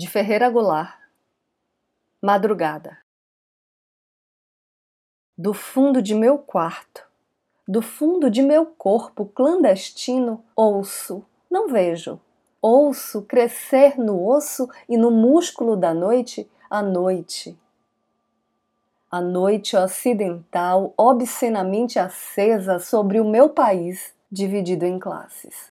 de Ferreira Goulart. Madrugada. Do fundo de meu quarto, do fundo de meu corpo clandestino, ouço, não vejo, ouço crescer no osso e no músculo da noite a noite. A noite ocidental obscenamente acesa sobre o meu país dividido em classes.